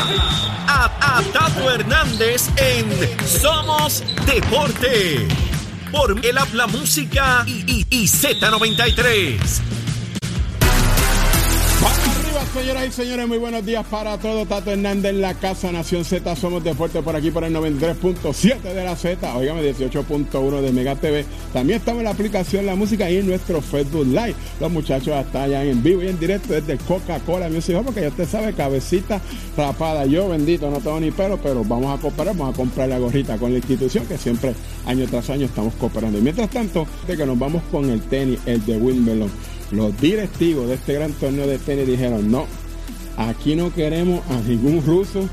a, Tato Hernández en Somos Deporte. Por el habla música y, y, y Z93 señoras y señores, muy buenos días para todos. Tato Hernández en la casa Nación Z. Somos Deporte por aquí por el 93.7 de la Z. Oígame, 18.1 de Mega TV. También estamos en la aplicación La Música y en nuestro Facebook Live. Los muchachos hasta allá en vivo y en directo desde Coca-Cola Music porque ya usted sabe, cabecita rapada. Yo, bendito, no tengo ni pelo, pero vamos a cooperar, vamos a comprar la gorrita con la institución que siempre, año tras año, estamos cooperando. Y mientras tanto, de que nos vamos con el tenis, el de Wimbledon. Los directivos de este gran torneo de tenis dijeron, no, aquí no queremos a ningún ruso,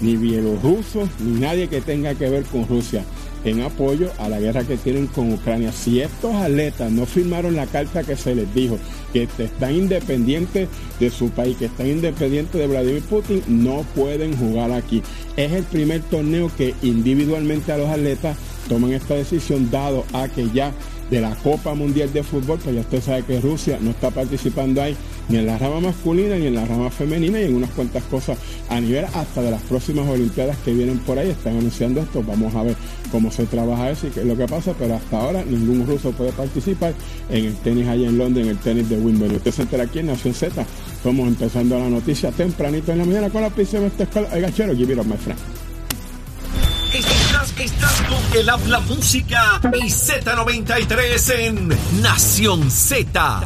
ni bielorruso, ni nadie que tenga que ver con Rusia en apoyo a la guerra que tienen con Ucrania. Si estos atletas no firmaron la carta que se les dijo, que están independientes de su país, que están independientes de Vladimir Putin, no pueden jugar aquí. Es el primer torneo que individualmente a los atletas toman esta decisión, dado a que ya de la Copa Mundial de Fútbol, pues ya usted sabe que Rusia no está participando ahí ni en la rama masculina ni en la rama femenina y en unas cuantas cosas a nivel hasta de las próximas Olimpiadas que vienen por ahí, están anunciando esto, vamos a ver cómo se trabaja eso y qué es lo que pasa, pero hasta ahora ningún ruso puede participar en el tenis allá en Londres, en el tenis de Wimbledon. Usted se entera aquí en Nación Z, estamos empezando la noticia tempranito en la mañana con la prisión de esta escuela. Oiga, chero, give it up, my. Con el habla música y Z93 en Nación Z.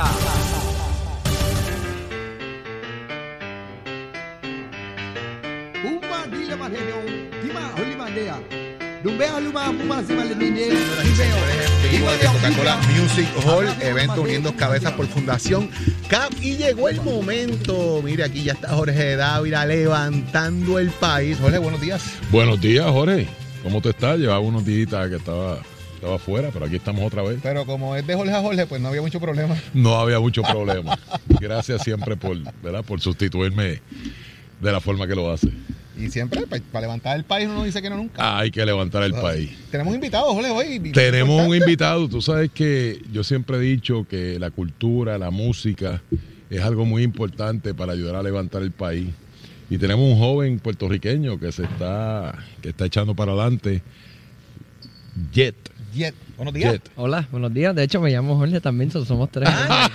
Coca-Cola Music Hall, evento uniendo cabezas por Fundación CAP. Y llegó el momento. Mire, aquí ya está Jorge Dávila levantando el país. Jorge, buenos días. Buenos días, Jorge. ¿Cómo te estás? Llevaba unos días que estaba estaba afuera, pero aquí estamos otra vez. Pero como es de Jorge a Jorge, pues no había mucho problema. No había mucho problema. Gracias siempre por, ¿verdad? por sustituirme de la forma que lo hace. Y siempre, pues, para levantar el país, uno dice que no nunca. Ah, hay que levantar el país. Tenemos invitados, Jorge, hoy. Tenemos un invitado. Tú sabes que yo siempre he dicho que la cultura, la música, es algo muy importante para ayudar a levantar el país. Y tenemos un joven puertorriqueño que se está, que está echando para adelante. Jet. Jet. Buenos días. Hola, buenos días. De hecho, me llamo Jorge también, somos tres. Ah,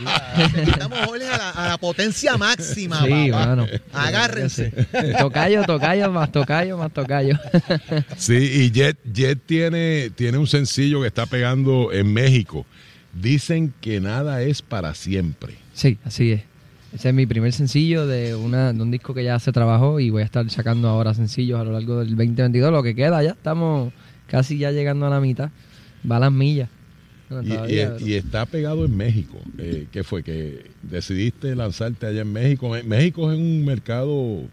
estamos Jorge a la, potencia máxima. Sí, mano. Agárrense. Tocayo, tocayo, más tocayo, más tocayo. sí, y Jet, Jet tiene, tiene un sencillo que está pegando en México. Dicen que nada es para siempre. Sí, así es. Ese es mi primer sencillo de, una, de un disco que ya se trabajó y voy a estar sacando ahora sencillos a lo largo del 2022. Lo que queda ya, estamos casi ya llegando a la mitad. Va a las millas. y, está pegado en México. Eh, ¿Qué fue? Que decidiste lanzarte allá en México. México es un mercado, un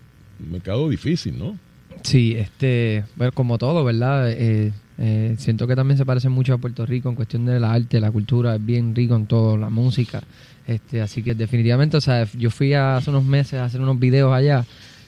mercado difícil, ¿no? Sí, este, bueno, como todo, ¿verdad? Eh, Eh, siento que también se parece mucho a Puerto Rico en cuestión de la arte, la cultura, es bien rico en todo, la música. Este, así que definitivamente, o sea, yo fui hace unos meses a hacer unos videos allá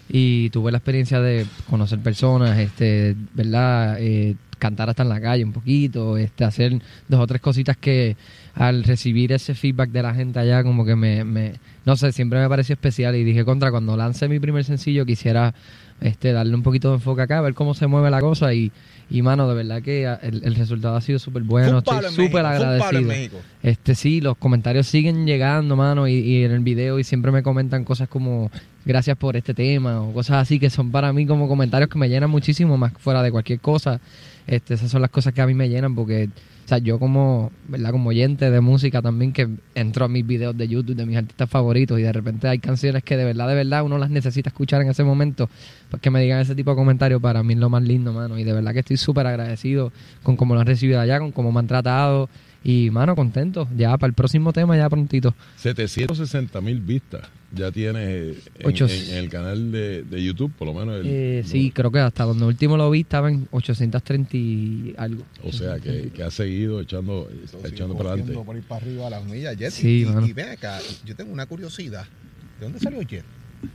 y tuve la experiencia de conocer personas, este, ¿verdad? Eh, cantar hasta en la calle un poquito, este, hacer dos o tres cositas que al recibir ese feedback de la gente allá como que me, me no sé, siempre me pareció especial y dije contra cuando lance mi primer sencillo quisiera este, darle un poquito de enfoque acá, ver cómo se mueve la cosa y, y mano, de verdad que el, resultado ha sido súper bueno, estoy súper agradecido. Este sí, los comentarios siguen llegando, mano, y, y, en el video y siempre me comentan cosas como gracias por este tema o cosas así que son para mí como comentarios que me llenan muchísimo más fuera de cualquier cosa. Este, esas son las cosas que a mí me llenan porque o sea, yo como, ¿verdad? Como oyente de música también que entro a mis videos de YouTube de mis artistas favoritos y de repente hay canciones que de verdad, de verdad uno las necesita escuchar en ese momento, pues que me digan ese tipo de comentarios para mí es lo más lindo, mano. Y de verdad que estoy súper agradecido con cómo lo han recibido allá, con cómo me han tratado. Y, mano, contento. Ya para el próximo tema, ya prontito. 760 mil vistas ya tiene en, el canal de, YouTube, por lo menos. El, eh, sí, creo que hasta donde último lo vi estaba en 830 y algo. O sea, que, ha seguido echando, echando para adelante. por ir para arriba a las millas, Sí, y, y, ven acá, yo tengo una curiosidad. ¿De dónde salió Jet?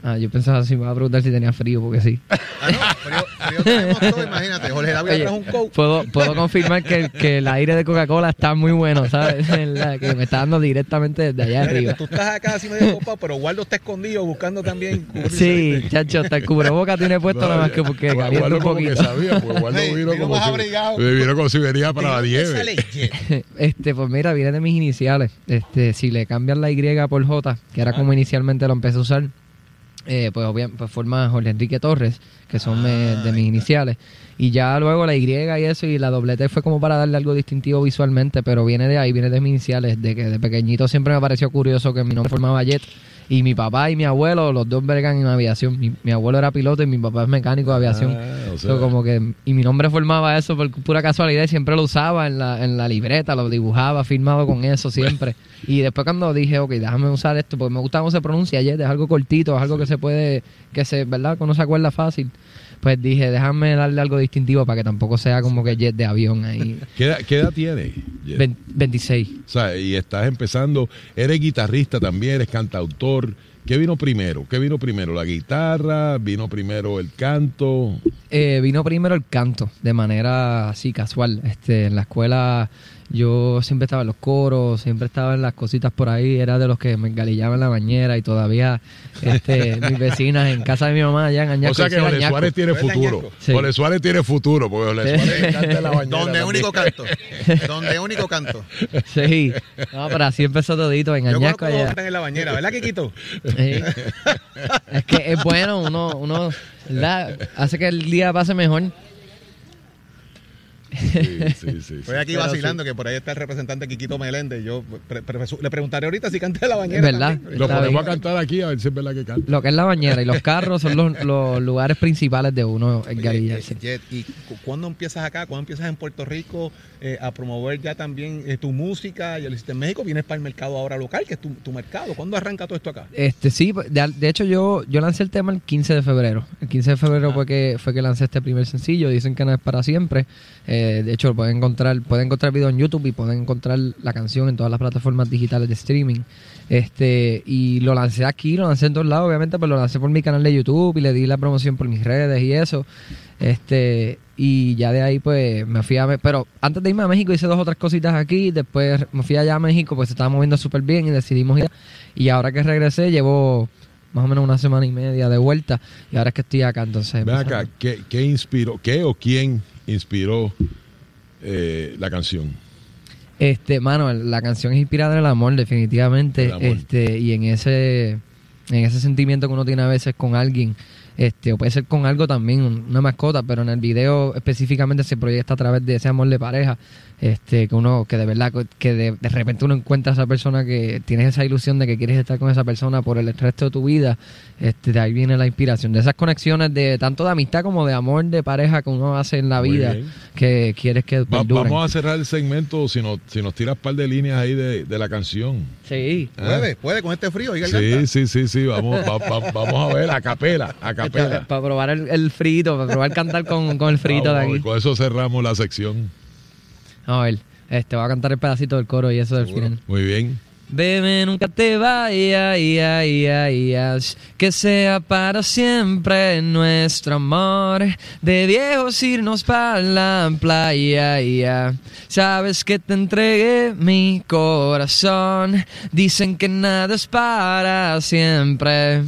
Ah, yo pensaba si me iba a preguntar si tenía frío, porque sí. Ah, no, frío, tenemos todo, imagínate. Jorge David trajo un coke. Puedo, puedo confirmar que, que, el aire de Coca-Cola está muy bueno, ¿sabes? que me está dando directamente desde allá arriba. Tú estás acá así medio copado, pero Waldo está escondido buscando también Sí, chacho, hasta el cubreboca tiene puesto nada más que porque calienta un poquito. Que sabía, pues Waldo vino, como si, vino como si venía para la nieve. Este, pues mira, viene de mis iniciales. Este, si le cambian la Y por J, que era como inicialmente lo empecé a usar, eh, pues, pues forma Jorge Enrique Torres, que son de mis ah, iniciales. Y ya luego la Y y eso, y la doblete fue como para darle algo distintivo visualmente, pero viene de ahí, viene de mis iniciales, de que de pequeñito siempre me pareció curioso que mi nombre formaba Jet. Y mi papá y mi abuelo, los dos vergan en aviación. Mi, abuelo era piloto y mi papá es mecánico de aviación. Ah, como que, y mi nombre formaba eso por pura casualidad y siempre lo usaba en la, en la libreta, lo dibujaba, firmado con eso siempre. y después cuando dije, ok, déjame usar esto, porque me gusta cómo se pronuncia Jet, es algo cortito, es algo que se puede, que se, ¿verdad? Que uno se acuerda fácil pues dije, déjame darle algo distintivo para que tampoco sea como que jet de avión ahí. ¿Qué edad, qué edad tienes? 26. O sea, y estás empezando, eres guitarrista también, eres cantautor. ¿Qué vino primero? ¿Qué vino primero? ¿La guitarra? ¿Vino primero el canto? Eh, vino primero el canto, de manera así casual. Este, en la escuela yo siempre estaba en los coros, siempre estaba en las cositas por ahí, era de los que me engalillaban en la bañera y todavía este, mis vecinas en casa de mi mamá allá en Añasco. O sea que Ole Suárez tiene futuro. Sí. Suárez tiene futuro, porque Ole Suárez canta en la bañera. Donde único canto. Donde único canto. Sí. No, pero así empezó todito en Añasco allá. en la bañera, ¿verdad, Kikito? Sí. es que es bueno, uno, uno ¿verdad? hace que el día pase mejor. Estoy aquí vacilando que por ahí está el representante Quiquito Meléndez. Yo le preguntaré ahorita si canta la bañera. ¿Verdad? Lo ponemos a cantar aquí a ver si es verdad que canta. Lo que es la bañera y los carros son los, lugares principales de uno en Garilla. Eh, ¿Y cuándo empiezas acá? ¿Cuándo empiezas en Puerto Rico eh, a promover ya también eh, tu música? Y el en México vienes para el mercado ahora local, que es tu, mercado. ¿Cuándo arranca todo esto acá? Este Sí, de, hecho yo, yo lancé el tema el 15 de febrero. El 15 de febrero ah. fue, que, fue que lancé este primer sencillo. Dicen que no es para siempre. Eh, de hecho, pueden encontrar, pueden encontrar video en YouTube y pueden encontrar la canción en todas las plataformas digitales de streaming. Este, y lo lancé aquí, lo lancé en todos lados, obviamente, pero lo lancé por mi canal de YouTube y le di la promoción por mis redes y eso. Este, y ya de ahí pues me fui a pero antes de irme a México hice dos o tres cositas aquí, después me fui allá a México, pues se estaba moviendo súper bien y decidimos ir. Y ahora que regresé llevo más o menos una semana y media de vuelta y ahora es que estoy acá entonces. Ven acá, ¿qué, ¿qué, inspiró, qué o quién inspiró eh, la canción? Este, mano, la canción es inspirada en el amor, definitivamente. Este, y en ese, en ese sentimiento que uno tiene a veces con alguien. Este, o puede ser con algo también, una mascota, pero en el video específicamente se proyecta a través de ese amor de pareja este que uno que de verdad que de, repente uno encuentra a esa persona que tienes esa ilusión de que quieres estar con esa persona por el resto de tu vida este de ahí viene la inspiración. De esas conexiones de tanto de amistad como de amor de pareja que uno hace en la vida que quieres que vamos a cerrar el segmento si nos si nos tiras un par de líneas ahí de, de la canción Sí. Puede, puede con este frío. Sí, sí, sí, sí. Vamos, vamos a ver a capela, a capela. Para, probar el, frito, para probar cantar con, con el frito de aquí. con eso cerramos la sección. A ver, este va a cantar el pedacito del coro y eso del final. Muy bien. Bebe, nunca te vayas, que sea para siempre nuestro amor. De viejos irnos para la playa, sabes que te entregué mi corazón. Dicen que nada es para siempre.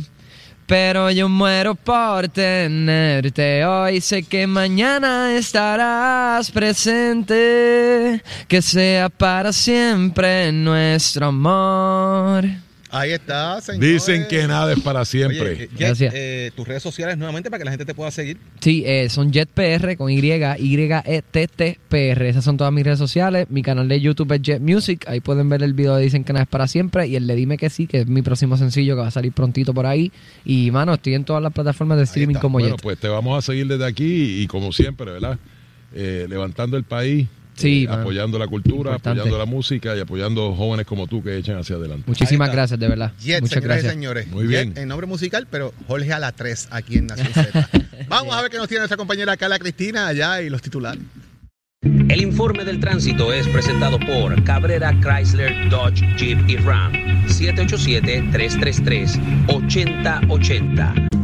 Pero yo muero por tenerte hoy. Sé que mañana estarás presente. Que sea para siempre nuestro amor. Ahí está, señor. Dicen que nada es para siempre. Eh, Gracias. Eh, tus redes sociales nuevamente para que la gente te pueda seguir. Sí, eh, son JetPR con Y, Y-E-T-T-P-R. Esas son todas mis redes sociales. Mi canal de YouTube es Jet Music. Ahí pueden ver el video de Dicen que nada es para siempre. Y el de Dime que sí, que es mi próximo sencillo que va a salir prontito por ahí. Y, mano, estoy en todas las plataformas de streaming como bueno, pues te vamos a seguir desde aquí y, como siempre, ¿verdad? levantando el país Sí, eh, apoyando la cultura, apoyando la música y apoyando jóvenes como tú que echen hacia adelante. Muchísimas gracias, de verdad. Muchas gracias. señores. Muy bien. en nombre musical, pero Jorge a la 3 aquí en Nación Z. Vamos a ver qué nos tiene nuestra compañera Carla Cristina allá y los titulares. El informe del tránsito es presentado por Cabrera Chrysler Dodge Jeep y Ram 787-333-8080.